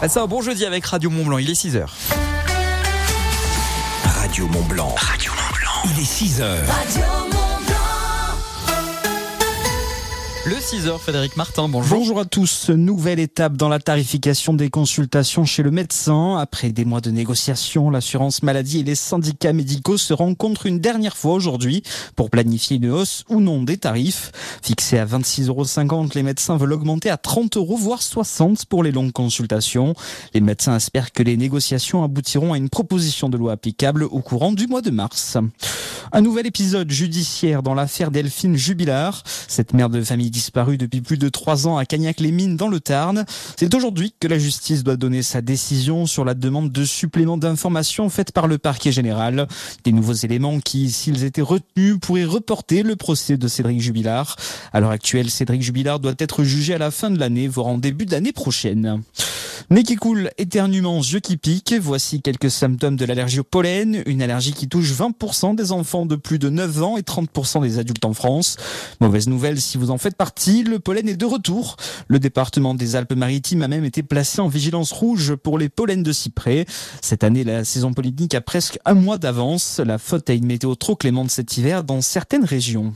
Passez un bon jeudi avec Radio Mont Blanc, il est 6h. Radio Mont Blanc. Radio Mont Blanc. Il est 6h. Le 6h, Frédéric Martin, bonjour. Bonjour à tous. Nouvelle étape dans la tarification des consultations chez le médecin. Après des mois de négociations, l'assurance maladie et les syndicats médicaux se rencontrent une dernière fois aujourd'hui pour planifier une hausse ou non des tarifs. Fixés à 26,50 euros, les médecins veulent augmenter à 30 euros, voire 60 pour les longues consultations. Les médecins espèrent que les négociations aboutiront à une proposition de loi applicable au courant du mois de mars. Un nouvel épisode judiciaire dans l'affaire Delphine Jubilard. Cette mère de famille disparue depuis plus de trois ans à Cagnac-les-Mines dans le Tarn. C'est aujourd'hui que la justice doit donner sa décision sur la demande de supplément d'informations faite par le parquet général. Des nouveaux éléments qui, s'ils étaient retenus, pourraient reporter le procès de Cédric Jubilard. À l'heure actuelle, Cédric Jubilard doit être jugé à la fin de l'année, voire en début d'année prochaine. Nez qui coule, éternuement, yeux qui piquent. Voici quelques symptômes de l'allergie au pollen. Une allergie qui touche 20% des enfants de plus de 9 ans et 30% des adultes en France. Mauvaise nouvelle si vous en faites partie, le pollen est de retour. Le département des Alpes-Maritimes a même été placé en vigilance rouge pour les pollens de cyprès. Cette année, la saison politique a presque un mois d'avance. La faute à une météo trop clémente cet hiver dans certaines régions.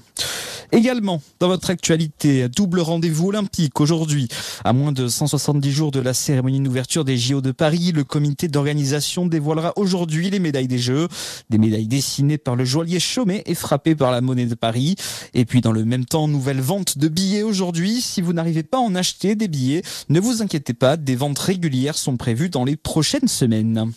Également, dans votre actualité, double rendez-vous olympique aujourd'hui. À moins de 170 jours de la cérémonie d'ouverture des JO de Paris, le comité d'organisation dévoilera aujourd'hui les médailles des Jeux. Des médailles dessinées par le joaillier Chaumet et frappées par la monnaie de Paris. Et puis dans le même temps, nouvelle vente de billets aujourd'hui. Si vous n'arrivez pas à en acheter des billets, ne vous inquiétez pas, des ventes régulières sont prévues dans les prochaines semaines.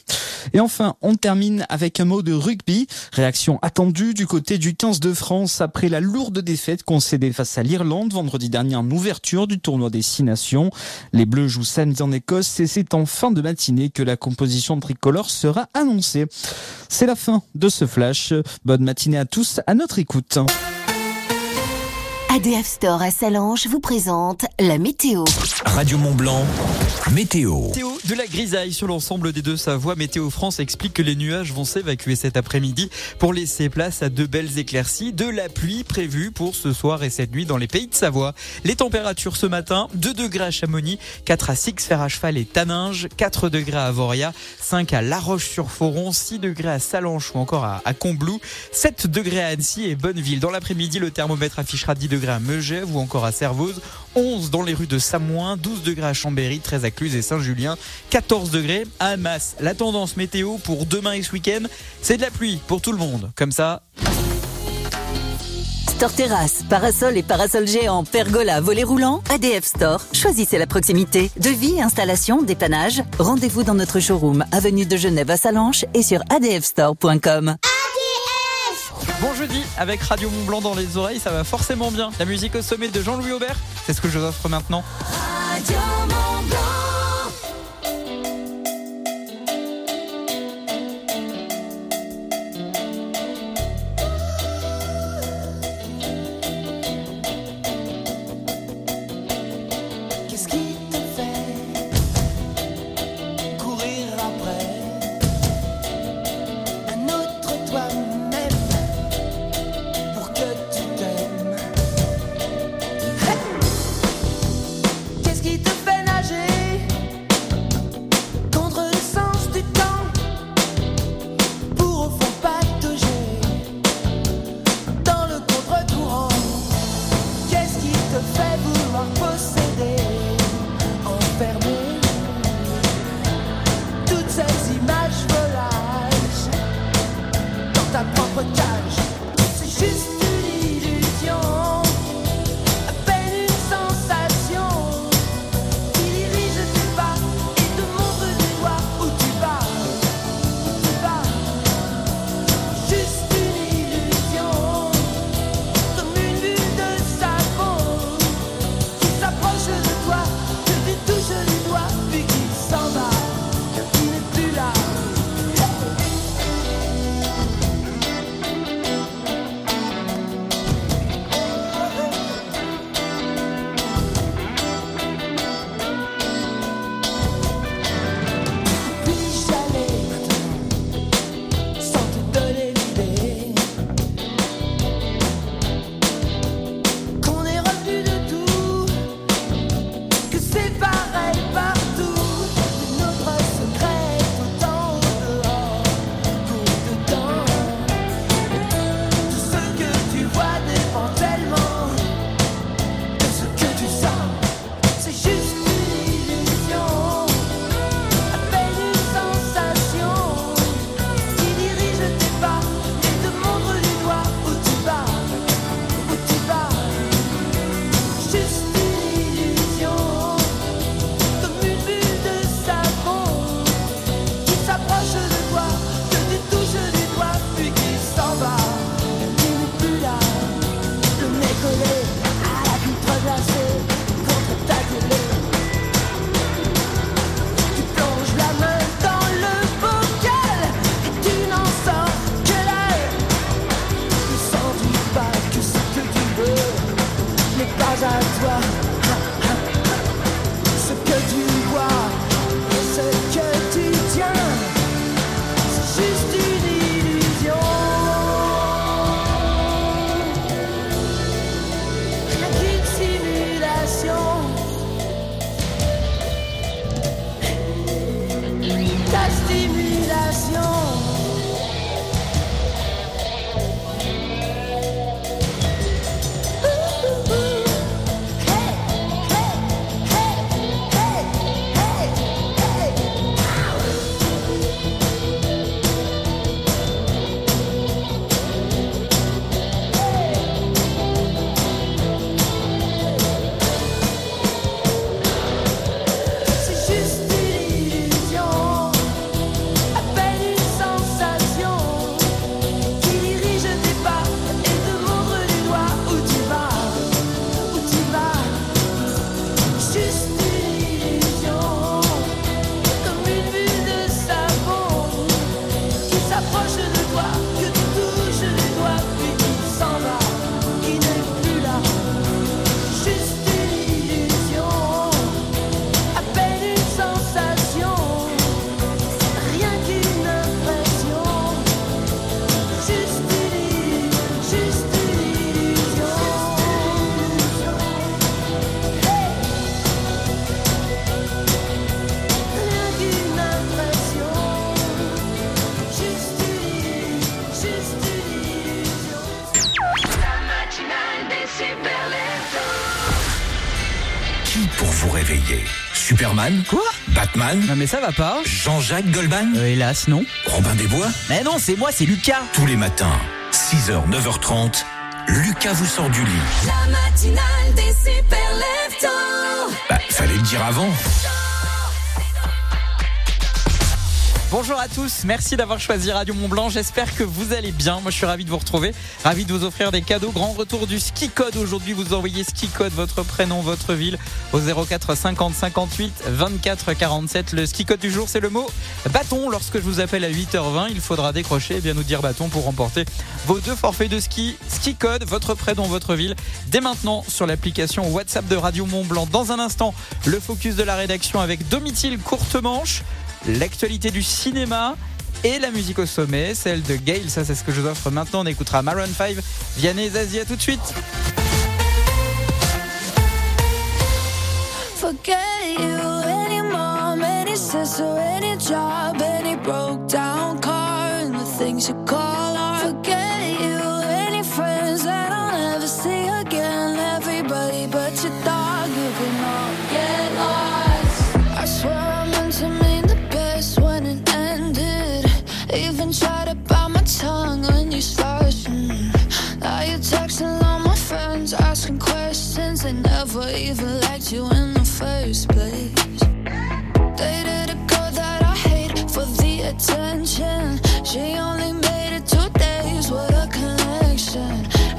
Et enfin, on termine avec un mot de rugby. Réaction attendue du côté du 15 de France après la lourde défaite concédée face à l'Irlande vendredi dernier en ouverture du tournoi des Six Nations. Les Bleus jouent samedi en Écosse et c'est en fin de matinée que la composition tricolore sera annoncée. C'est la fin de ce flash. Bonne matinée à tous, à notre écoute. ADF Store à Salange vous présente la météo. Radio Mont Blanc. Météo. Météo de la grisaille sur l'ensemble des deux Savoies. Météo France explique que les nuages vont s'évacuer cet après-midi pour laisser place à de belles éclaircies. De la pluie prévue pour ce soir et cette nuit dans les pays de Savoie. Les températures ce matin, 2 degrés à Chamonix, 4 à Six Fer à Cheval et Taninges, 4 degrés à Voria, 5 à La Roche-sur-Foron, 6 degrés à Salanches ou encore à, à Combloux, 7 degrés à Annecy et Bonneville. Dans l'après-midi, le thermomètre affichera 10 degrés à Megève ou encore à Servoz, 11 dans les rues de Samoin, 12 degrés à Chambéry, 13 à Cluse et Saint-Julien, 14 degrés à Masse. La tendance météo pour demain et ce week-end, c'est de la pluie pour tout le monde. Comme ça, Store Terrasse, parasol et parasol géant, pergola, volet roulant, ADF Store. Choisissez la proximité. Devis, installation, dépannage. Rendez-vous dans notre showroom, avenue de Genève à Salanches et sur adfstore.com. Bon jeudi avec Radio Mont Blanc dans les oreilles, ça va forcément bien. La musique au sommet de Jean-Louis Aubert, c'est ce que je vous offre maintenant. Superman Quoi Batman Non mais ça va pas. Jean-Jacques Goldman Euh, hélas, non. Robin des Bois Mais non, c'est moi, c'est Lucas. Tous les matins, 6h, 9h30, Lucas vous sort du lit. La matinale des super leftos. Bah, fallait le dire avant. Bonjour à tous, merci d'avoir choisi Radio Mont Blanc. J'espère que vous allez bien. Moi, je suis ravi de vous retrouver, ravi de vous offrir des cadeaux. Grand retour du ski code aujourd'hui. Vous envoyez ski code, votre prénom, votre ville au 04 50 58 24 47. Le ski code du jour, c'est le mot bâton. Lorsque je vous appelle à 8h20, il faudra décrocher et bien nous dire bâton pour remporter vos deux forfaits de ski. Ski code, votre prénom, votre ville. Dès maintenant sur l'application WhatsApp de Radio Mont Blanc. Dans un instant, le focus de la rédaction avec Domitil Courte Manche l'actualité du cinéma et la musique au sommet, celle de Gail, ça c'est ce que je vous offre maintenant. On écoutera Maroon 5, Vianney à tout de suite.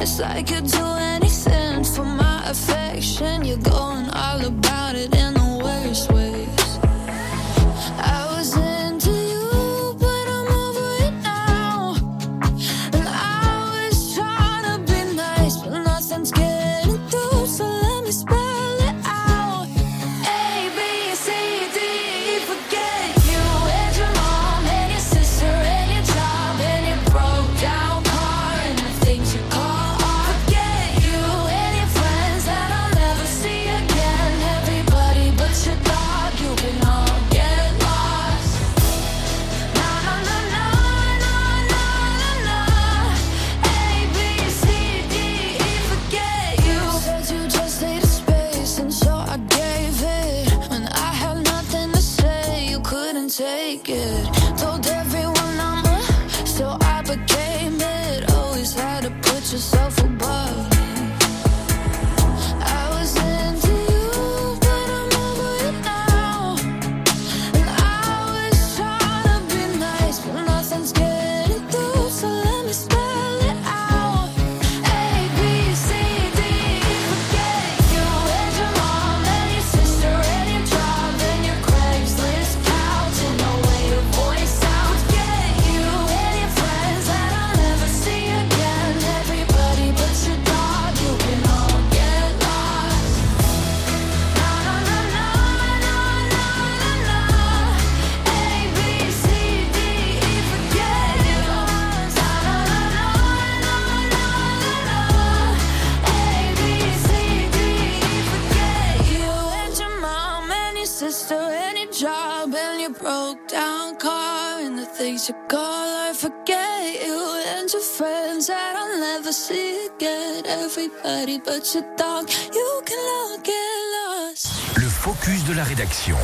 It's like you'd do anything for my affection. You're going all about sister your job and your broke down car and the things you call I forget you and your friends that I'll never see again. Everybody but your dog, you can all get lost. Focus de la rédaction.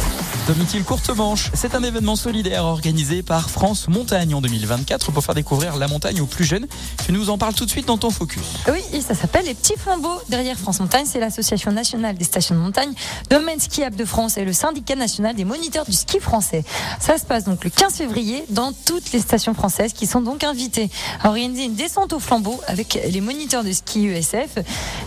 Domitil Courte Manche, c'est un événement solidaire organisé par France Montagne en 2024 pour faire découvrir la montagne aux plus jeunes. Tu nous en parles tout de suite dans ton focus. Oui, et ça s'appelle les Petits Flambeaux. Derrière France Montagne, c'est l'association nationale des stations de montagne, Domaine Skiable de France et le syndicat national des moniteurs du ski français. Ça se passe donc le 15 février dans toutes les stations françaises qui sont donc invitées à organiser une descente aux flambeaux avec les moniteurs de ski ESF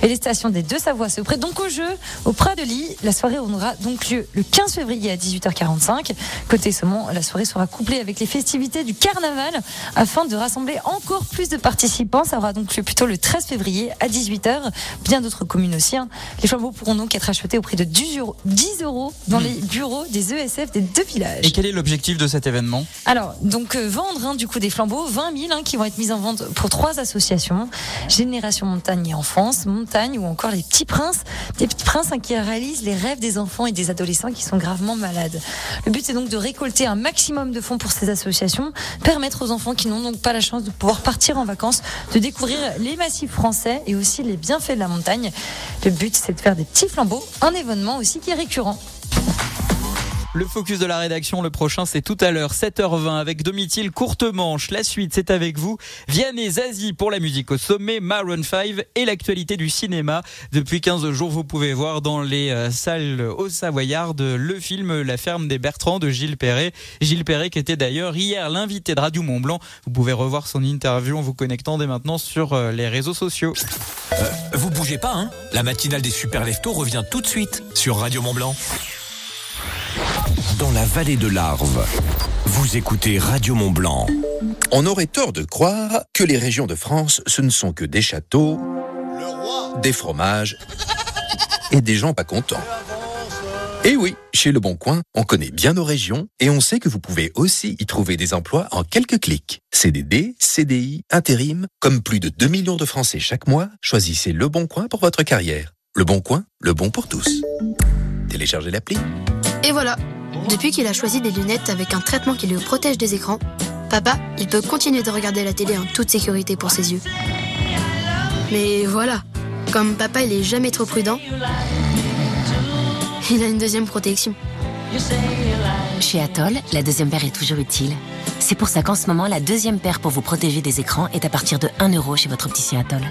et les stations des deux Savoies se prêtent donc au jeu au Prat de Lis. La soirée aura donc lieu le 15 février à 18h45. Côté Saumon, la soirée sera couplée avec les festivités du carnaval afin de rassembler encore plus de participants. Ça aura donc lieu plutôt le 13 février à 18h. Bien d'autres communes aussi. hein. Les flambeaux pourront donc être achetés au prix de 10 euros, 10 euros dans les bureaux des ESF des deux villages. Et quel est l'objectif de cet événement? Alors, donc euh, vendre hein, du coup des flambeaux, 20 000 hein, qui vont être mis en vente pour trois associations Génération Montagne et Enfance, Montagne ou encore les Petits Princes, des Petits Princes qui réalisent les rêves des enfants et des adolescents qui sont gravement malades. Le but c'est donc de récolter un maximum de fonds pour ces associations, permettre aux enfants qui n'ont donc pas la chance de pouvoir partir en vacances de découvrir les massifs français et aussi les bienfaits de la montagne. Le but c'est de faire des petits flambeaux, un événement aussi qui est récurrent. Le focus de la rédaction, le prochain, c'est tout à l'heure, 7h20, avec Domitil Courte Manche. La suite, c'est avec vous. Vianney Zazie pour la musique au sommet, Maroon 5 et l'actualité du cinéma. Depuis 15 jours, vous pouvez voir dans les euh, salles au Savoyard le film La ferme des Bertrands de Gilles Perret. Gilles Perret qui était d'ailleurs hier l'invité de Radio Mont Blanc. Vous pouvez revoir son interview en vous connectant dès maintenant sur euh, les réseaux sociaux. Euh, vous bougez pas, hein? La matinale des super leftos revient tout de suite sur Radio Mont Blanc. Dans la vallée de l'Arve, vous écoutez Radio Mont Blanc. On aurait tort de croire que les régions de France, ce ne sont que des châteaux, des fromages et des gens pas contents. Et oui, chez Le Bon Coin, on connaît bien nos régions et on sait que vous pouvez aussi y trouver des emplois en quelques clics. CDD, CDI, intérim, comme plus de 2 millions de Français chaque mois, choisissez Le Bon Coin pour votre carrière. Le Bon Coin, le bon pour tous. Téléchargez l'appli. Et voilà. Depuis qu'il a choisi des lunettes avec un traitement qui le protège des écrans, papa, il peut continuer de regarder la télé en toute sécurité pour ses yeux. Mais voilà, comme papa il est jamais trop prudent, il a une deuxième protection. Chez Atoll, la deuxième paire est toujours utile. C'est pour ça qu'en ce moment, la deuxième paire pour vous protéger des écrans est à partir de 1 euro chez votre opticien Atoll.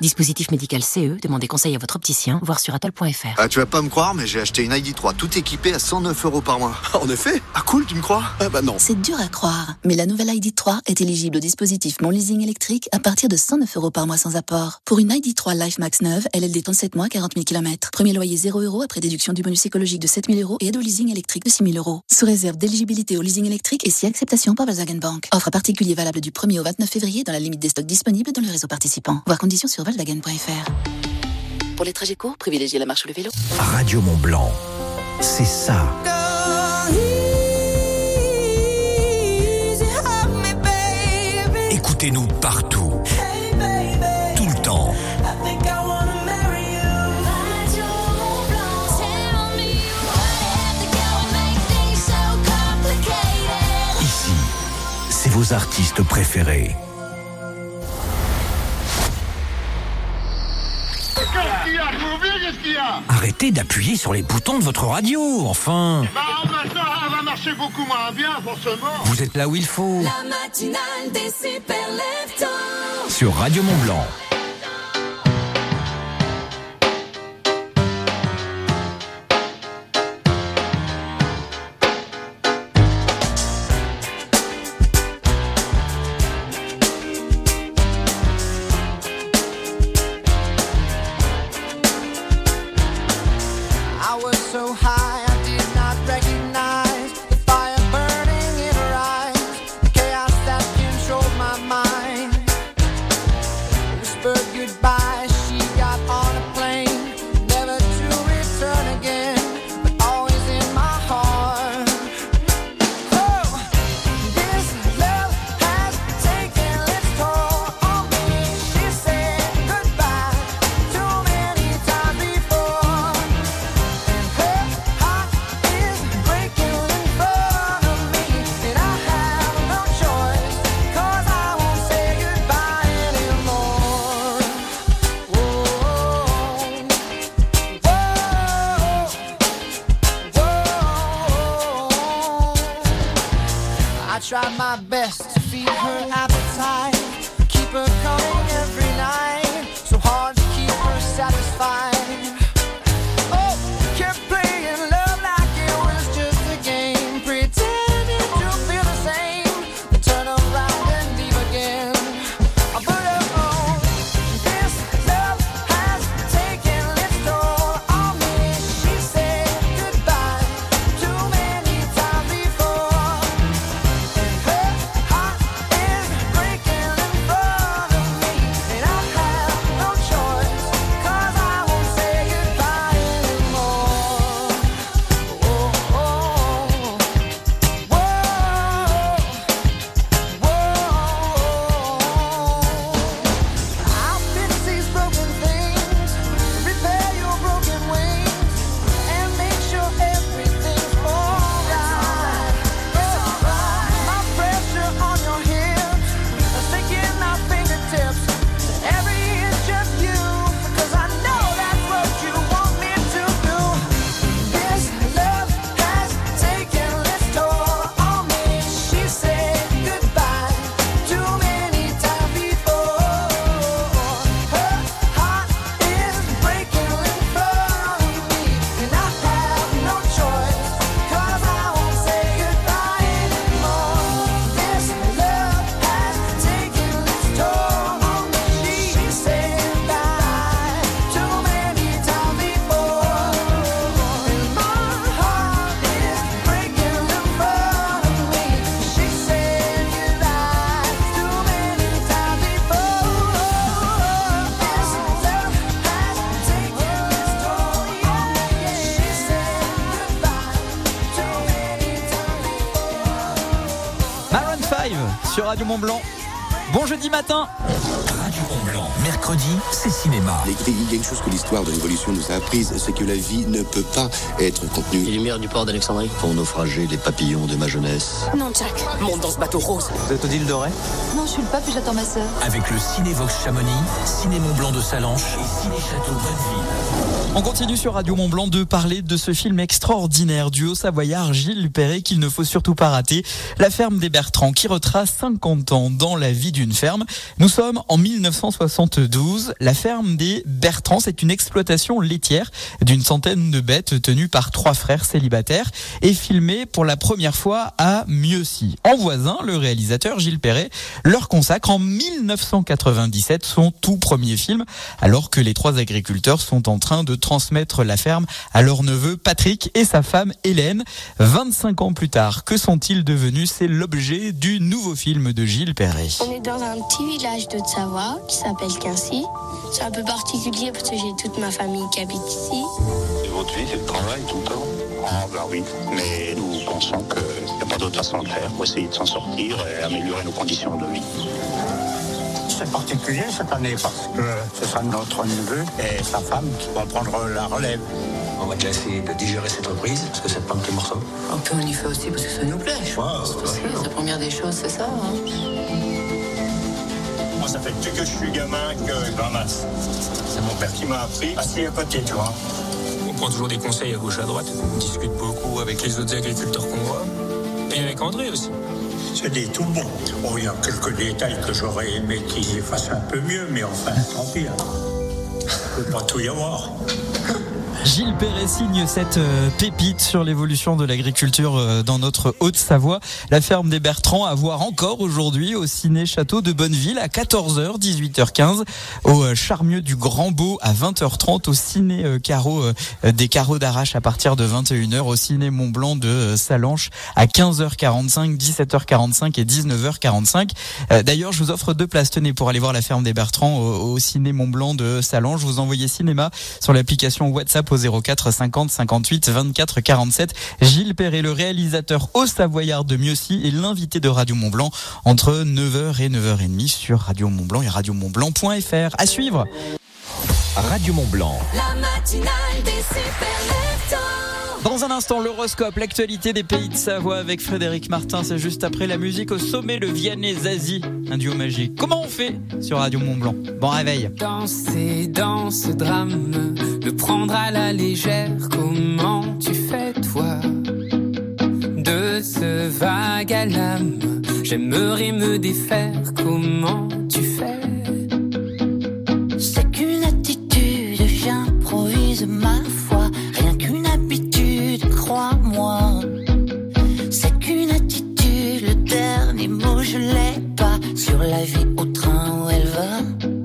Dispositif médical CE, demandez conseil à votre opticien, voir sur atoll.fr. Ah, tu vas pas me croire, mais j'ai acheté une ID3 tout équipée à 109 euros par mois. En effet Ah cool, tu me crois? Ah bah non. C'est dur à croire, mais la nouvelle ID3 est éligible au dispositif Mon Leasing électrique à partir de 109 euros par mois sans apport. Pour une ID3 Life Max 9, LLD 37 mois, 40 000 km. Premier loyer 0 euros après déduction du bonus écologique de 7 000 euros et aide au leasing électrique de 6 000 euros. Sous réserve d'éligibilité au leasing électrique et si acceptation par Volkswagen Bank. Offre particulier valable du 1er au 29 février dans la limite des stocks disponibles dans le réseau participant. Voir conditions sur volkswagen.fr. Pour les trajets courts, privilégiez la marche ou le vélo. Radio Mont Blanc, c'est ça. Écoutez-nous partout. Tout le temps. Ici, c'est vos artistes préférés. Arrêtez d'appuyer sur les boutons de votre radio, enfin. Bah, maintenant, elle va marcher beaucoup moins bien, forcément. Vous êtes là où il faut. La matinale des super. Sur Radio Mont Blanc. Cinéma. Il y a une chose que l'histoire de l'évolution nous a apprise, c'est que la vie ne peut pas être contenue. Les lumières du port d'Alexandrie Pour naufrager les papillons de ma jeunesse. Non, Jack. Monte dans ce bateau rose. Vous êtes Odile Doré Non, je suis le pape et j'attends ma sœur. Avec le Cinévox Chamonix, Ciné Mont Blanc de Salanches et Ciné Château Bonneville. On continue sur Radio Mont Blanc de parler de ce film extraordinaire du haut-savoyard Gilles Perret qu'il ne faut surtout pas rater. La ferme des Bertrands qui retrace 50 ans dans la vie d'une ferme. Nous sommes en 1972. La ferme des Bertrands, c'est une exploitation laitière d'une centaine de bêtes tenues par trois frères célibataires et filmée pour la première fois à Mieuxy. En voisin, le réalisateur Gilles Perret leur consacre en 1997 son tout premier film alors que les trois agriculteurs sont en train de transmettre la ferme à leur neveu Patrick et sa femme Hélène. 25 ans plus tard, que sont-ils devenus? C'est l'objet du nouveau film de Gilles Perret. On est dans un petit village de Savoie qui s'appelle Quincy. C'est un peu particulier parce que j'ai toute ma famille qui habite ici. Et votre vie, c'est le travail tout le temps? Ah, ben oui. Mais nous pensons qu'il n'y a pas d'autre façon de faire pour essayer de s'en sortir et améliorer nos conditions de vie. C'est particulier cette année parce que ce sera notre neveu et sa femme qui vont prendre la relève. On va déjà essayer de digérer cette reprise, parce que c'est pas un petit morceau. Un peu on y fait aussi parce que ça nous plaît. je pense. Aussi, la première des choses, c'est ça. hein. Moi, ça fait depuis que je suis gamin que je ramasse. C'est mon père qui m'a appris assis à côté, tu vois. On prend toujours des conseils à gauche à droite. On discute beaucoup avec les autres agriculteurs qu'on voit. Et avec André aussi. C'est des tout bons. Bon, il y a quelques détails que j'aurais aimé qu'ils fassent un peu mieux, mais enfin, tant pis. hein. Il peut pas tout y avoir. Gilles Perret signe cette euh, pépite sur l'évolution de l'agriculture euh, dans notre Haute-Savoie. La ferme des Bertrands à voir encore aujourd'hui au ciné château de Bonneville à 14h, 18h15, au euh, charmieux du Grand Beau à 20h30, au ciné carreau euh, des carreaux d'arrache à partir de 21h, au ciné Mont Blanc de Salanches à 15h45, 17h45 et 19h45. Euh, D'ailleurs, je vous offre deux places, tenez, pour aller voir la ferme des Bertrands au, ciné Mont Blanc de Salanges. Vous envoyez cinéma sur l'application WhatsApp au 04 50 58 24 47. Gilles Perret, le réalisateur au Savoyard de Mieuxy et l'invité de Radio Mont Blanc entre 9h et 9h30 sur Radio Mont Blanc et radiomontblanc.fr. À suivre. Radio Mont Blanc. La matinale des super Dans un instant, l'horoscope, l'actualité des pays de Savoie avec Frédéric Martin. C'est juste après la musique au sommet, le Vianney Zazie, un duo magique. Comment on fait sur Radio Mont Blanc Bon réveil. Danser dans ce drame, le prendre à la légère, comment tu fais toi? De ce vague à l'âme, j'aimerais me défaire, comment tu fais? C'est qu'une attitude, j'improvise ma crois-moi. C'est qu'une attitude, le dernier mot je l'ai pas. Sur la vie au train où elle va.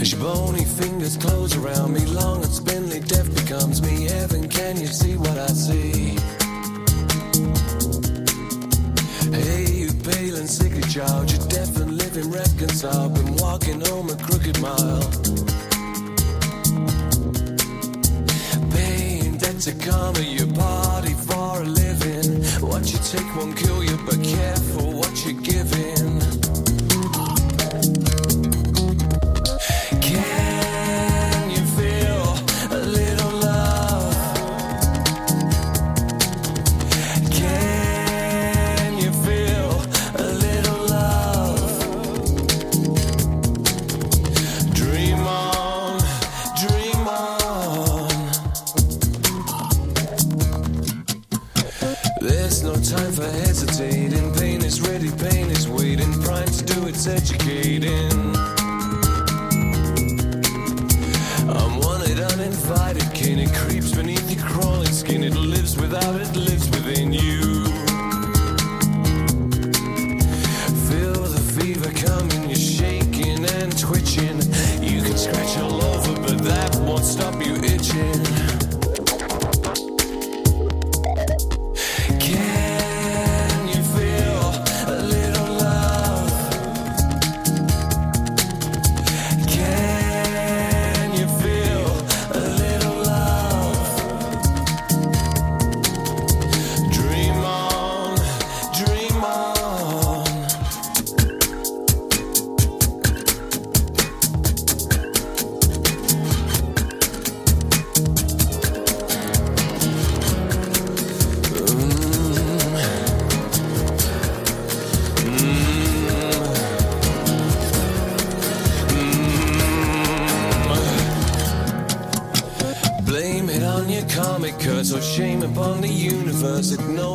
As your bony fingers close around me, long and spindly, death becomes me. Heaven, can you see what I see? Hey, you pale and sickly child, you're deaf and living reconciled. Been walking home a crooked mile. Paying debt to karma, your body for a living. What you take won't kill you, but careful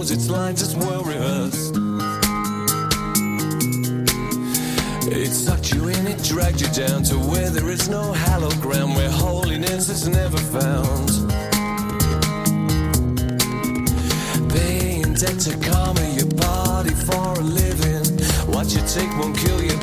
knows its lines as well rehearsed. It sucked you in, it dragged you down to where there is no hallowed ground, where holiness is never found. Paying debt to karma, your body for a living. What you take won't kill you,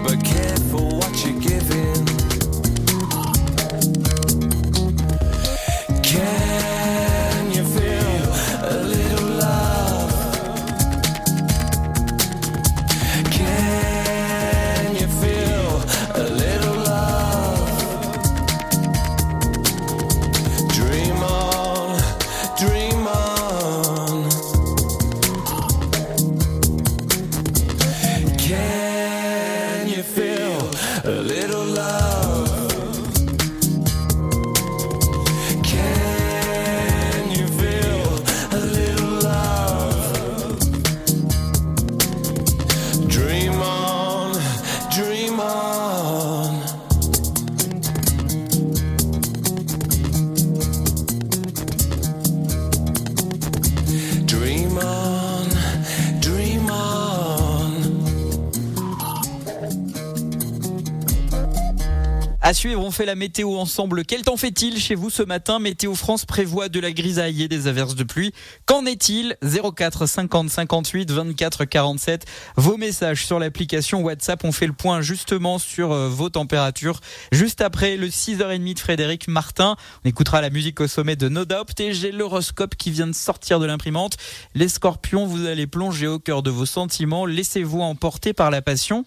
fait la météo ensemble. Quel temps fait-il chez vous ce matin? Météo France prévoit de la grisaille et des averses de pluie. Qu'en est-il? 04 50 58 24 47. Vos messages sur l'application WhatsApp. On fait le point justement sur euh, vos températures. Juste après le 6h30 de Frédéric Martin. On écoutera la musique au sommet de No Doubt et j'ai l'horoscope qui vient de sortir de l'imprimante. Les scorpions, vous allez plonger au cœur de vos sentiments. Laissez-vous emporter par la passion.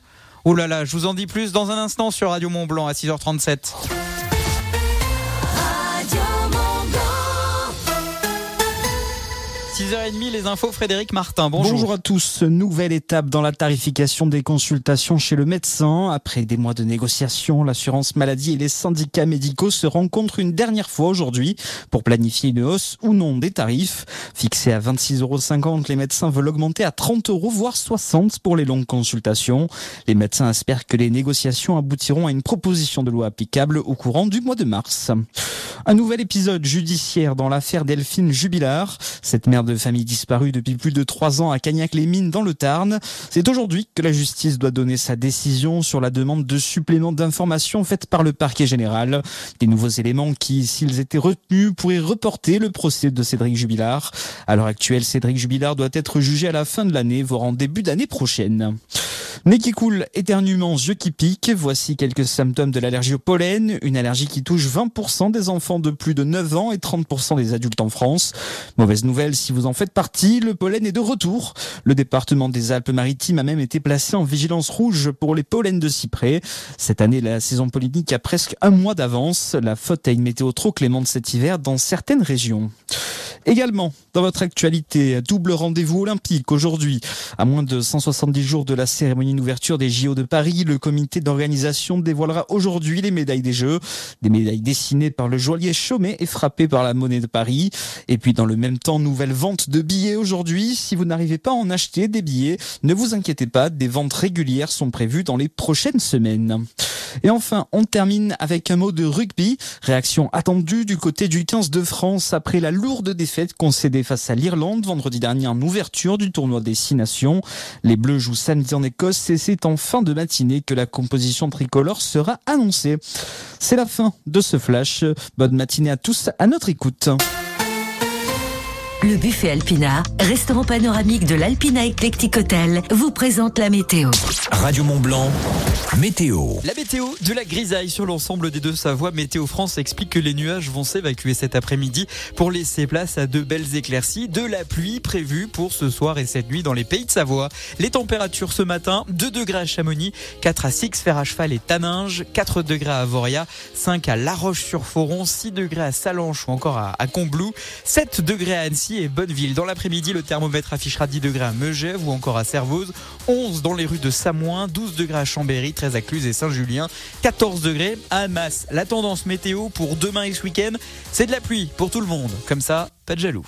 Oh là là, je vous en dis plus dans un instant sur Radio Mont Blanc à 6h37. 6h30, les infos, Frédéric Martin. Bonjour. à tous. Nouvelle étape dans la tarification des consultations chez le médecin. Après des mois de négociations, l'assurance maladie et les syndicats médicaux se rencontrent une dernière fois aujourd'hui pour planifier une hausse ou non des tarifs. Fixés à 26,50 euros, les médecins veulent augmenter à 30 euros, voire 60 pour les longues consultations. Les médecins espèrent que les négociations aboutiront à une proposition de loi applicable au courant du mois de mars. Un nouvel épisode judiciaire dans l'affaire Delphine Jubilard. Cette mère de famille disparue depuis plus de trois ans à Cagnac-les-Mines dans le Tarn. C'est aujourd'hui que la justice doit donner sa décision sur la demande de supplément d'informations faite par le parquet général. Des nouveaux éléments qui, s'ils étaient retenus, pourraient reporter le procès de Cédric Jubilard. À l'heure actuelle, Cédric Jubilard doit être jugé à la fin de l'année, voire en début d'année prochaine. Nez qui coule, éternuement, yeux qui piquent, voici quelques symptômes de l'allergie au pollen, une allergie qui touche 20% des enfants de plus de 9 ans et 30% des adultes en France. Mauvaise nouvelle si vous en faites partie, le pollen est de retour. Le département des Alpes-Maritimes a même été placé en vigilance rouge pour les pollens de cyprès. Cette année, la saison pollinique a presque un mois d'avance, la faute à une météo trop clémente cet hiver dans certaines régions. Également, dans votre actualité, double rendez-vous olympique aujourd'hui. À moins de 170 jours de la cérémonie d'ouverture des JO de Paris, le comité d'organisation dévoilera aujourd'hui les médailles des Jeux. Des médailles dessinées par le joaillier Chaumet et frappées par la monnaie de Paris. Et puis dans le même temps, nouvelle vente de billets aujourd'hui. Si vous n'arrivez pas à en acheter des billets, ne vous inquiétez pas, des ventes régulières sont prévues dans les prochaines semaines. Et enfin, on termine avec un mot de rugby. Réaction attendue du côté du 15 de France après la lourde défaite concédée face à l'Irlande vendredi dernier en ouverture du tournoi des Six Nations. Les Bleus jouent samedi en Écosse et c'est en fin de matinée que la composition tricolore sera annoncée. C'est la fin de ce flash. Bonne matinée à tous à notre écoute. Le buffet Alpina, restaurant panoramique de l'Alpina Eclectic Hotel, vous présente la météo. Radio Mont Blanc, météo. La météo de la grisaille sur l'ensemble des deux Savoies. Météo France explique que les nuages vont s'évacuer cet après-midi pour laisser place à de belles éclaircies. De la pluie prévue pour ce soir et cette nuit dans les pays de Savoie. Les températures ce matin, 2 degrés à Chamonix, 4 à Six, Fer à Cheval et Taninges, 4 degrés à Avoria, 5 à La Roche-sur-Foron, 6 degrés à Salanches ou encore à, à Combloux, 7 degrés à Annecy et Bonneville. Dans l'après-midi, le thermomètre affichera 10 degrés à Megève ou encore à Servoz, 11 dans les rues de Samoin, 12 degrés à Chambéry, 13 à Cluse et Saint-Julien, 14 degrés à Almas. La tendance météo pour demain et ce week-end, c'est de la pluie pour tout le monde. Comme ça, pas de jaloux.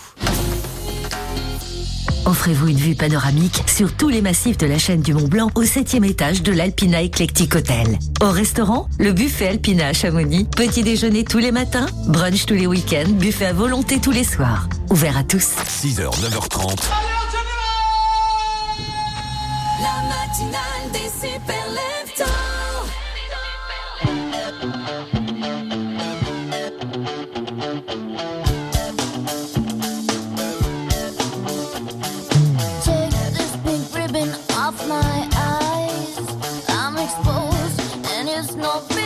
Offrez-vous une vue panoramique sur tous les massifs de la chaîne du Mont Blanc au 7 étage de l'Alpina Eclectic Hotel. Au restaurant, le buffet Alpina à Chamonix. Petit déjeuner tous les matins, brunch tous les week-ends, buffet à volonté tous les soirs. Ouvert à tous. 6h, 9h30. La matinale des super no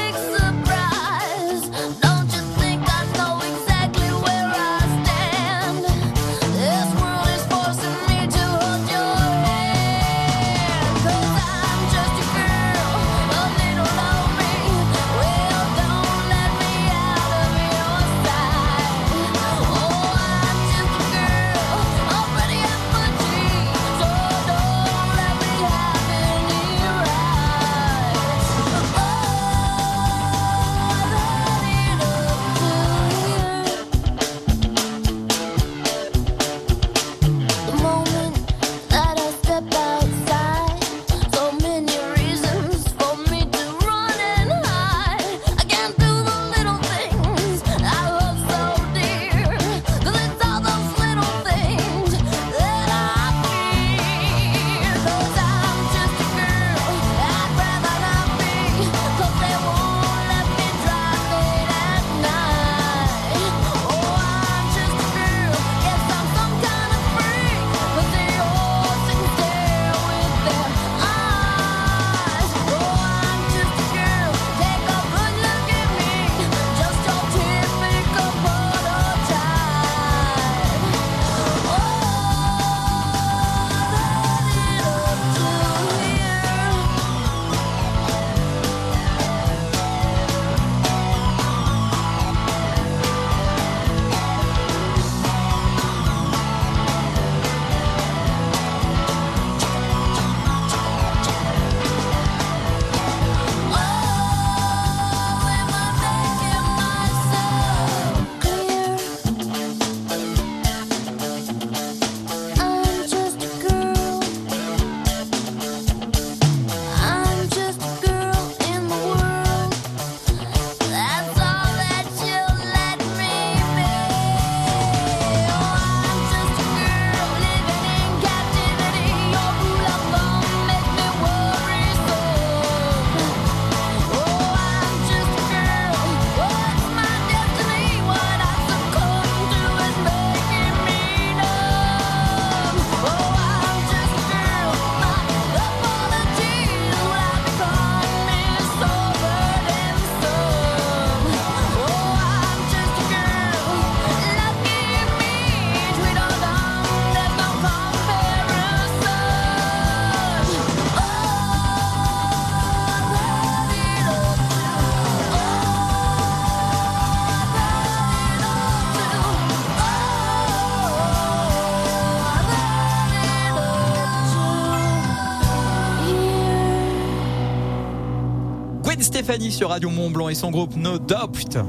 Stéphanie sur Radio Mont Blanc et son groupe No Doubt.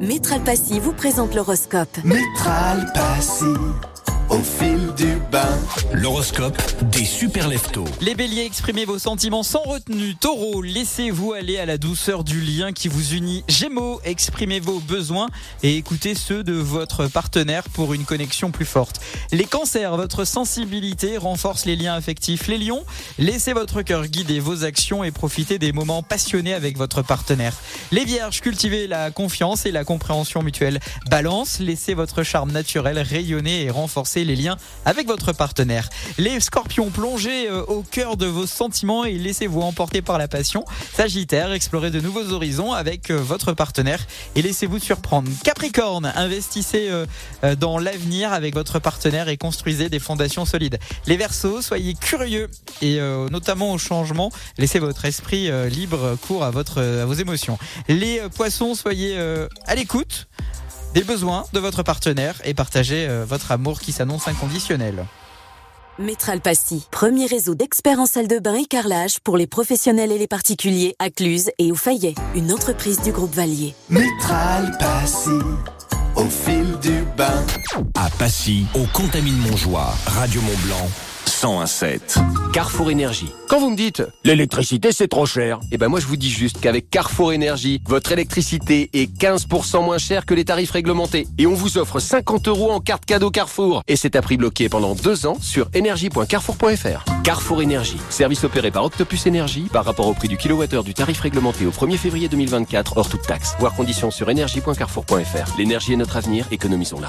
Métral Passy vous présente l'horoscope. Métral Passy, au fil du bain. L'horoscope des super leftos. Les béliers, exprimez vos sentiments sans retenue. Taureau, laissez-vous aller à la douceur du lien qui vous unit. Gémeaux, exprimez vos besoins et écoutez ceux de votre partenaire pour une connexion plus forte. Les cancers, votre sensibilité renforce les liens affectifs. Les lions, laissez votre cœur guider vos actions et profitez des moments passionnés avec votre partenaire. Les vierges, cultivez la confiance et la compréhension mutuelle. Balance, laissez votre charme naturel rayonner et renforcer les liens avec votre partenaire. Les scorpions, plongez euh, au cœur de vos sentiments et laissez-vous emporter par la passion. Sagittaire, explorez de nouveaux horizons avec euh, votre partenaire et laissez-vous surprendre. Capricorne, investissez euh, dans l'avenir avec votre partenaire et construisez des fondations solides. Les Verseaux, soyez curieux et notamment au changement, laissez votre esprit libre cours à à vos émotions. Les Poissons, soyez à l'écoute des besoins de votre partenaire et partagez euh, votre amour qui s'annonce inconditionnel. Métral Passy, premier réseau d'experts en salle de bain et carrelage pour les professionnels et les particuliers à Cluse et au Fayet, une entreprise du groupe Valier. Métral Passy, au fil du bain. À Passy, au Contamine Montjoie, Radio Mont Blanc, 1017. Carrefour Énergie. Quand vous me dites l'électricité c'est trop cher, eh ben moi je vous dis juste qu'avec Carrefour Énergie, votre électricité est 15% moins chère que les tarifs réglementés. Et on vous offre 50 euros en carte cadeau Carrefour. Et c'est à prix bloqué pendant deux ans sur énergie.carrefour.fr. Carrefour Énergie. Service opéré par Octopus Énergie par rapport au prix du kilowattheure du tarif réglementé au 1er février 2024 hors toute taxe. Voir conditions sur énergie.carrefour.fr. L'énergie est notre avenir, économisons-la.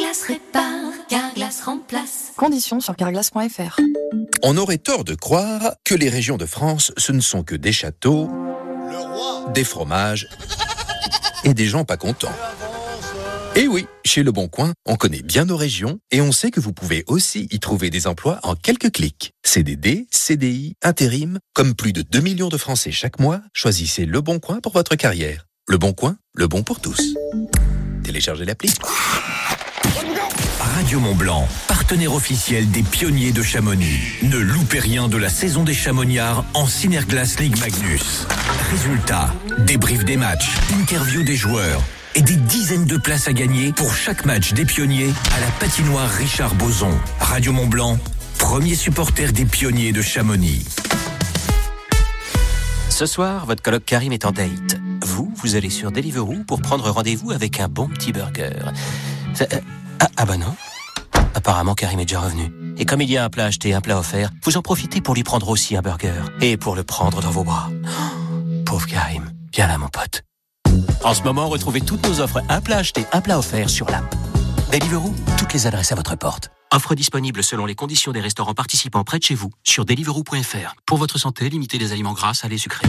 Carglass remplace. Conditions sur carglass.fr. On aurait tort de croire que les régions de France, ce ne sont que des châteaux, des fromages et des gens pas contents. Et oui, chez Le Bon Coin, on connaît bien nos régions et on sait que vous pouvez aussi y trouver des emplois en quelques clics. CDD, CDI, intérim, comme plus de 2 millions de Français chaque mois, choisissez Le Bon Coin pour votre carrière. Le Bon Coin, le bon pour tous. Téléchargez l'appli. Radio Mont Blanc, partenaire officiel des pionniers de Chamonix. Ne loupez rien de la saison des Chamoniards en Synerglass League Magnus. Résultats, débrief des matchs, interview des joueurs et des dizaines de places à gagner pour chaque match des pionniers à la patinoire Richard Boson. Radio Mont Blanc, premier supporter des pionniers de Chamonix. Ce soir, votre coloc Karim est en date. Vous, vous allez sur Deliveroo pour prendre rendez-vous avec un bon petit burger. Euh, ah, ah bah non. Apparemment, Karim est déjà revenu. Et comme il y a un plat acheté, un plat offert, vous en profitez pour lui prendre aussi un burger. Et pour le prendre dans vos bras. Oh, pauvre Karim. Viens là, mon pote. En ce moment, retrouvez toutes nos offres un plat acheté, un plat offert sur l'app. Deliveroo, toutes les adresses à votre porte. Offre disponible selon les conditions des restaurants participants près de chez vous sur deliveroo.fr. Pour votre santé, limitez les aliments gras, salés, sucrés.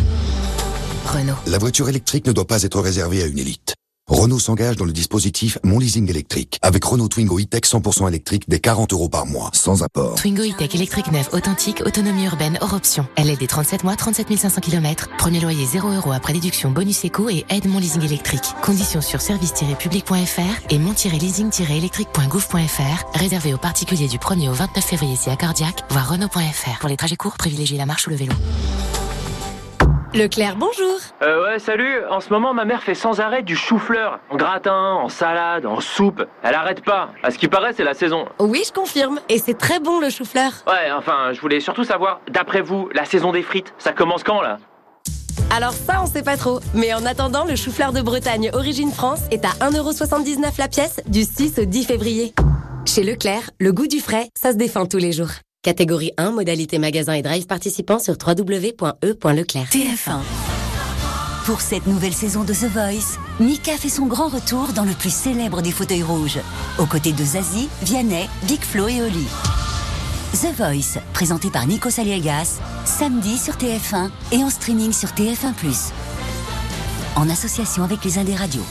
Renault. La voiture électrique ne doit pas être réservée à une élite. Renault s'engage dans le dispositif Mon Leasing électrique avec Renault Twingo E-Tech 100% électrique dès 40 euros par mois, sans apport. Twingo E-Tech électrique neuf authentique, autonomie urbaine hors option. Est des 37 mois, 37 500 km. Premier loyer 0 euros après déduction bonus éco et aide mon leasing électrique. Conditions sur service-public.fr et mon-leasing-électrique.gouv.fr. Réservé aux particuliers du 1er au 29 février si à Cardiac, voire Renault.fr. Pour les trajets courts, privilégiez la marche ou le vélo. Leclerc, bonjour. Euh, ouais, salut. En ce moment, ma mère fait sans arrêt du chou-fleur. En gratin, en salade, en soupe. Elle arrête pas. À ce qui paraît, c'est la saison. Oui, je confirme. Et c'est très bon le chou-fleur. Ouais, enfin, je voulais surtout savoir, d'après vous, la saison des frites, ça commence quand, là? Alors ça, on sait pas trop. Mais en attendant, le chou-fleur de Bretagne Origine France est à 1,79€ la pièce du 6 au 10 février. Chez Leclerc, le goût du frais, ça se défend tous les jours. Catégorie 1, modalité magasin et drive participant sur www.e.leclerc. TF1. Pour cette nouvelle saison de The Voice, Mika fait son grand retour dans le plus célèbre des fauteuils rouges, aux côtés de Zazie, Vianney, Big Flo et Oli. The Voice, présenté par Nico Saliegas, samedi sur TF1 et en streaming sur TF1+. En association avec les Indés Radio.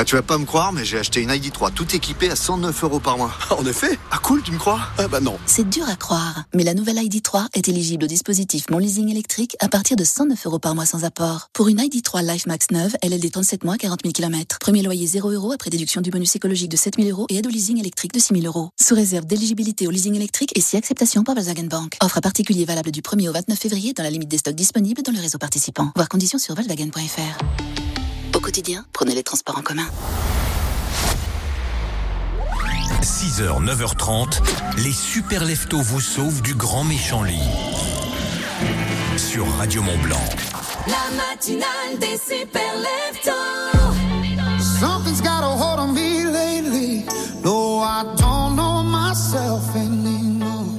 Ah, tu vas pas me croire, mais j'ai acheté une ID3 tout équipée à 109 euros par mois. En effet Ah cool, tu me crois? Ah bah non. C'est dur à croire, mais la nouvelle ID3 est éligible au dispositif Mon Leasing électrique à partir de 109 euros par mois sans apport. Pour une ID3 Life Max 9, LLD 37 mois, 40 000 km. Premier loyer 0 euros après déduction du bonus écologique de 7 000 euros et aide au leasing électrique de 6 000 euros. Sous réserve d'éligibilité au leasing électrique et si acceptation par Volkswagen Bank. Offre à particulier valable du 1er au 29 février dans la limite des stocks disponibles dans le réseau participant. Voir conditions sur volkswagen.fr. Au quotidien, prenez les transports en commun. 6h, 9h30, les super leftos vous sauvent du grand méchant lit. Sur Radio Mont Blanc. La matinale des super leftos. Something's got a hold on me lately. No, I don't know myself anymore.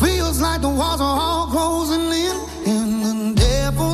Feels like the walls are all closing in,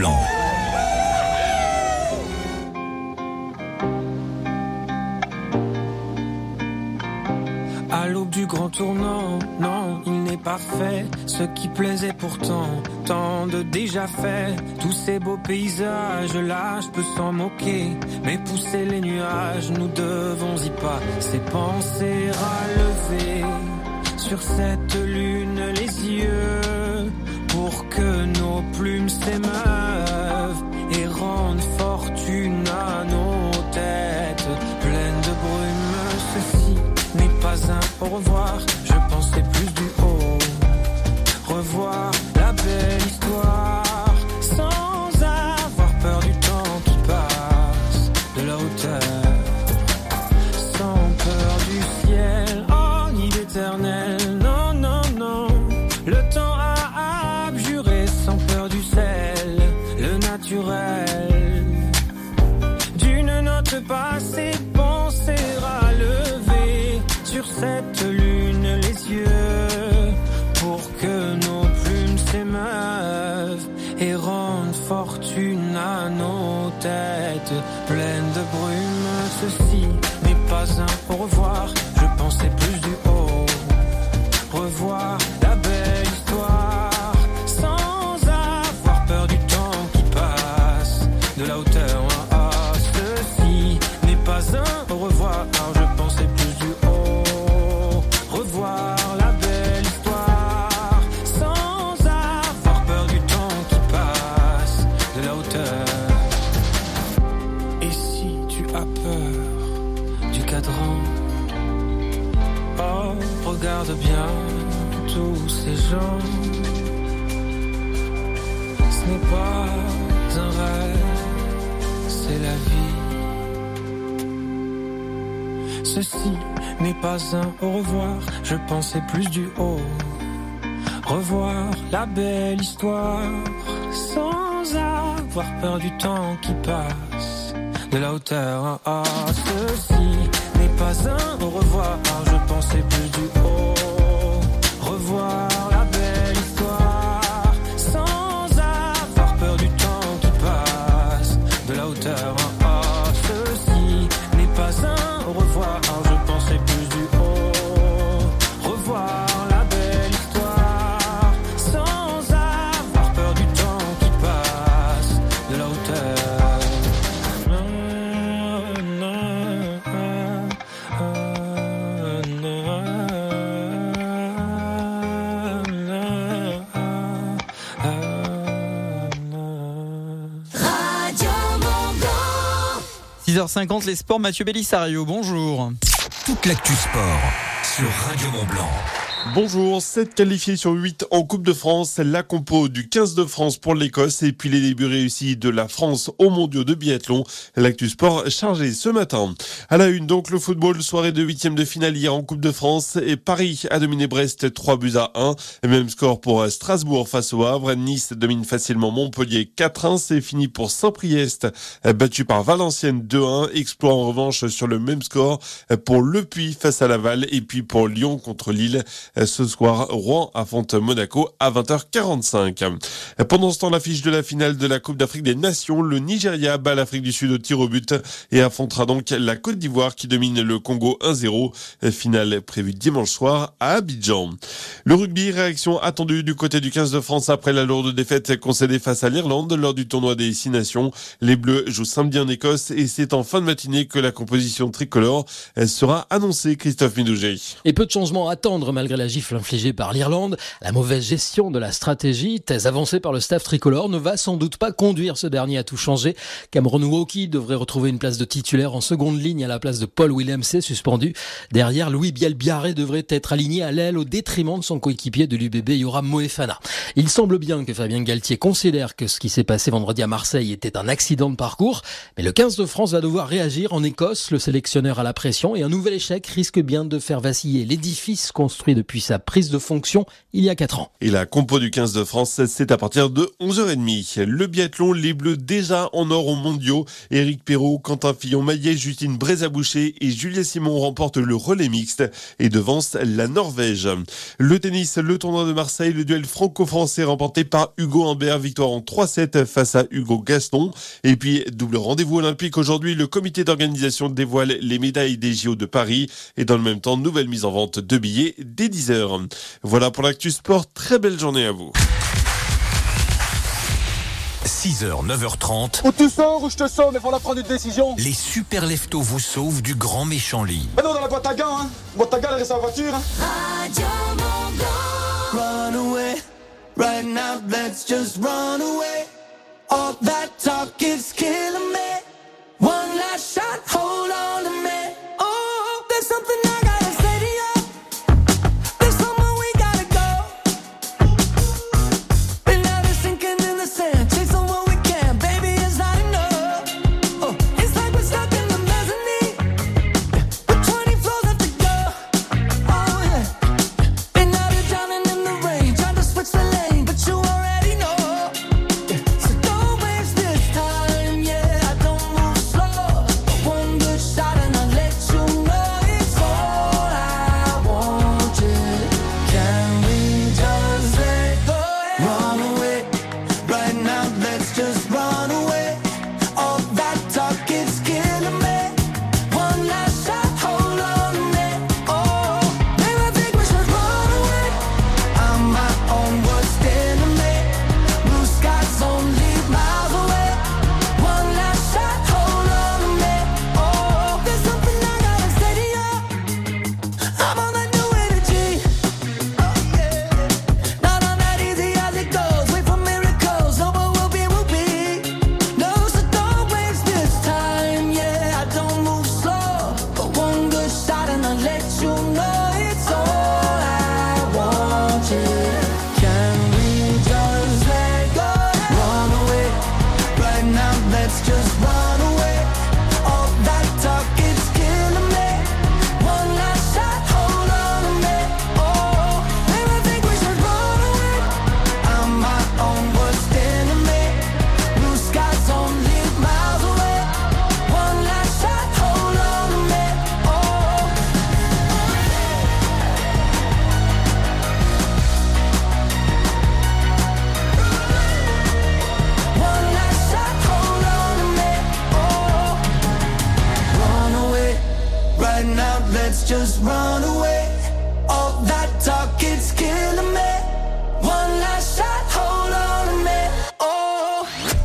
Blanc. À l'aube du grand tournant, non, il n'est pas fait. Ce qui plaisait pourtant, tant de déjà fait. Tous ces beaux paysages là, je peux s'en moquer. Mais pousser les nuages, nous devons y pas. C'est penser à lever sur cette lune pour que nos plumes s'émeuvent et rendent fortune à nos têtes pleines de brume. Ceci n'est pas un au revoir, je pensais plus du haut. Revoir au revoir. Regarde bien tous ces gens. Ce n'est pas un rêve, c'est la vie. Ceci n'est pas un au revoir, je pensais plus du haut. Revoir la belle histoire sans avoir peur du temps qui passe. De la hauteur, ah, ceci n'est pas un au revoir, pensais plus du haut. Revoir 6h50, les sports, Mathieu Bellissario, bonjour. Toute l'actu sport sur Radio Mont Blanc. Bonjour, 7 qualifiés sur 8 en Coupe de France, la compo du 15 de France pour l'Écosse et puis les débuts réussis de la France aux mondiaux de biathlon. L'actu sport chargé ce matin. À la une donc le football, soirée de huitième de finale hier en Coupe de France et Paris a dominé Brest 3 buts à 1. Même score pour Strasbourg face au Havre. Nice domine facilement Montpellier 4-1. C'est fini pour Saint-Priest battu par Valenciennes 2-1. Exploit en revanche sur le même score pour Le Puy face à Laval et puis pour Lyon contre Lille. Ce soir, Rouen affronte Monaco à 20h45. Pendant ce temps, l'affiche de la finale de la Coupe d'Afrique des Nations, le Nigeria bat l'Afrique du Sud au tir au but et affrontera donc la Côte d'Ivoire qui domine le Congo 1-0. Finale prévue dimanche soir à Abidjan. Le rugby, réaction attendue du côté du 15 de France après la lourde défaite concédée face à l'Irlande lors du tournoi des Six Nations. Les Bleus jouent samedi en Écosse et c'est en fin de matinée que la composition tricolore sera annoncée. Christophe Midouget. Et peu de changements à attendre malgré la gifle infligée par l'Irlande. La mauvaise gestion de la stratégie, thèse avancée par le staff tricolore, ne va sans doute pas conduire ce dernier à tout changer. Cameron Woki devrait retrouver une place de titulaire en seconde ligne à la place de Paul Williamsey suspendu. Derrière, Louis Bielbiaré devrait être aligné à l'aile au détriment de son coéquipier de l'UBB Yoram Moefana. Il semble bien que Fabien Galtier considère que ce qui s'est passé vendredi à Marseille était un accident de parcours, mais le 15 de France va devoir réagir en Écosse. Le sélectionneur à la pression et un nouvel échec risque bien de faire vaciller l'édifice construit depuis sa prise de fonction il y a 4 ans. Et la compo du 15 de France, c'est à partir de 11h30. Le biathlon, les Bleus déjà en or aux mondiaux. Éric Perrault, Quentin Fillon-Maillet, Justine Brézaboucher et Julia Simon remportent le relais mixte et devancent la Norvège. Le tennis, le tournoi de Marseille, le duel franco-français remporté par Hugo Humbert, victoire en 3-7 face à Hugo Gaston. Et puis, double rendez-vous olympique aujourd'hui, le comité d'organisation dévoile les médailles des JO de Paris et dans le même temps, nouvelle mise en vente de billets dès 10h. Voilà pour l'actu sport, très belle journée à vous. 6h, 9h30, Ou tu sors ou je te sors, mais faut la prendre une décision. les super leftos vous sauvent du grand méchant lit. Mais non, dans la boîte à gants, hein. Boîte à gants, elle reste en voiture, hein. Radio Mont Blanc. Run away, right now, let's just run away. All that talk is killing me. One last shot, hold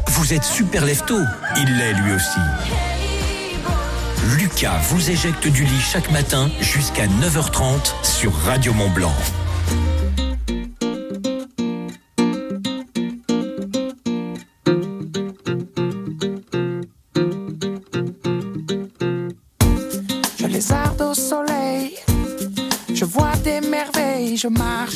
Vous êtes super lefto. Il l'est lui aussi. Lucas vous éjecte du lit chaque matin jusqu'à 9h30 sur Radio Mont Blanc. deixa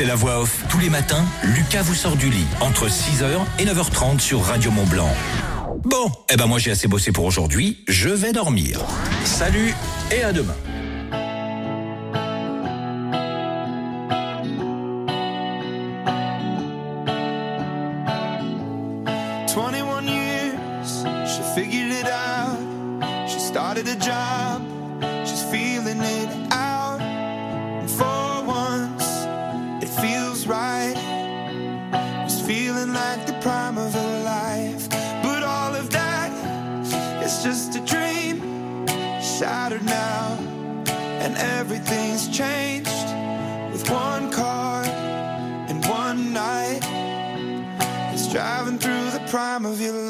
c'est la voix off. Tous les matins, Lucas vous sort du lit entre 6h et 9h30 sur Radio Mont Blanc. Bon, eh ben moi j'ai assez bossé pour aujourd'hui, je vais dormir. Salut et à demain. Twenty-one years, she figured it out. She started a job. shattered now, and everything's changed with one car and one night. It's driving through the prime of your life.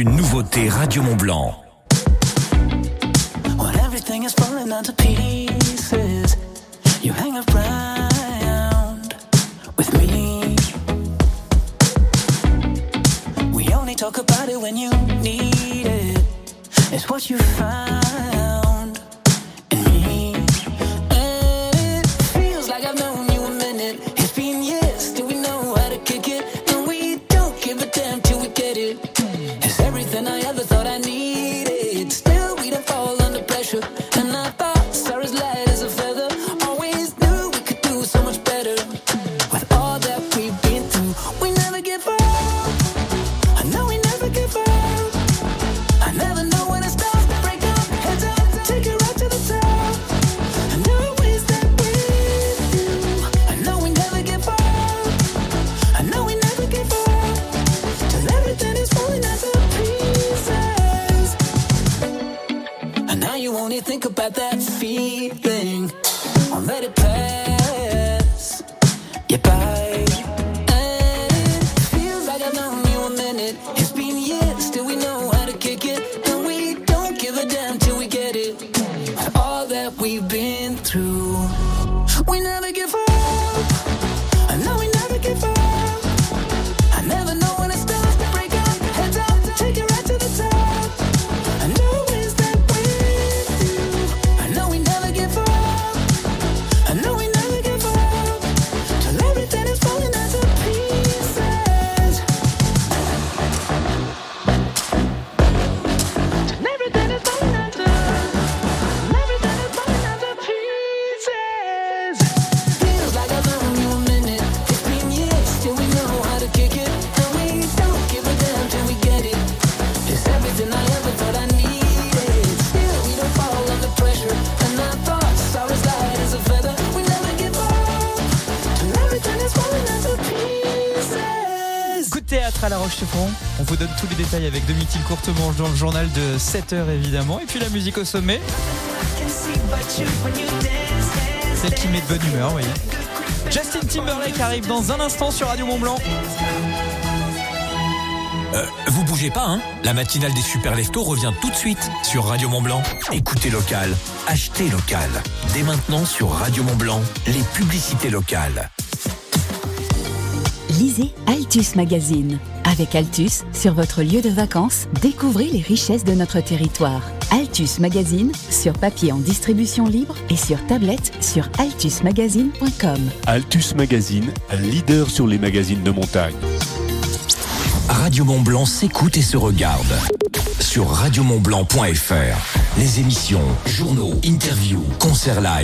une nouveauté Radio Mont Blanc. courte manche dans le journal de 7h évidemment. Et puis la musique au sommet. Celle qui met de bonne humeur, oui. Justin Timberlake arrive dans un instant sur Radio Mont Blanc. Euh, vous bougez pas, hein La matinale des super leftos revient tout de suite sur Radio Mont Blanc. Écoutez local, achetez local. Dès maintenant sur Radio Mont Blanc, les publicités locales. Lisez Altus Magazine. Avec Altus, sur votre lieu de vacances, découvrez les richesses de notre territoire. Altus Magazine, sur papier en distribution libre et sur tablette sur altusmagazine.com. Altus Magazine, leader sur les magazines de montagne. Radio Mont-Blanc s'écoute et se regarde. Sur radiomontblanc.fr, les émissions, journaux, interviews, concerts live.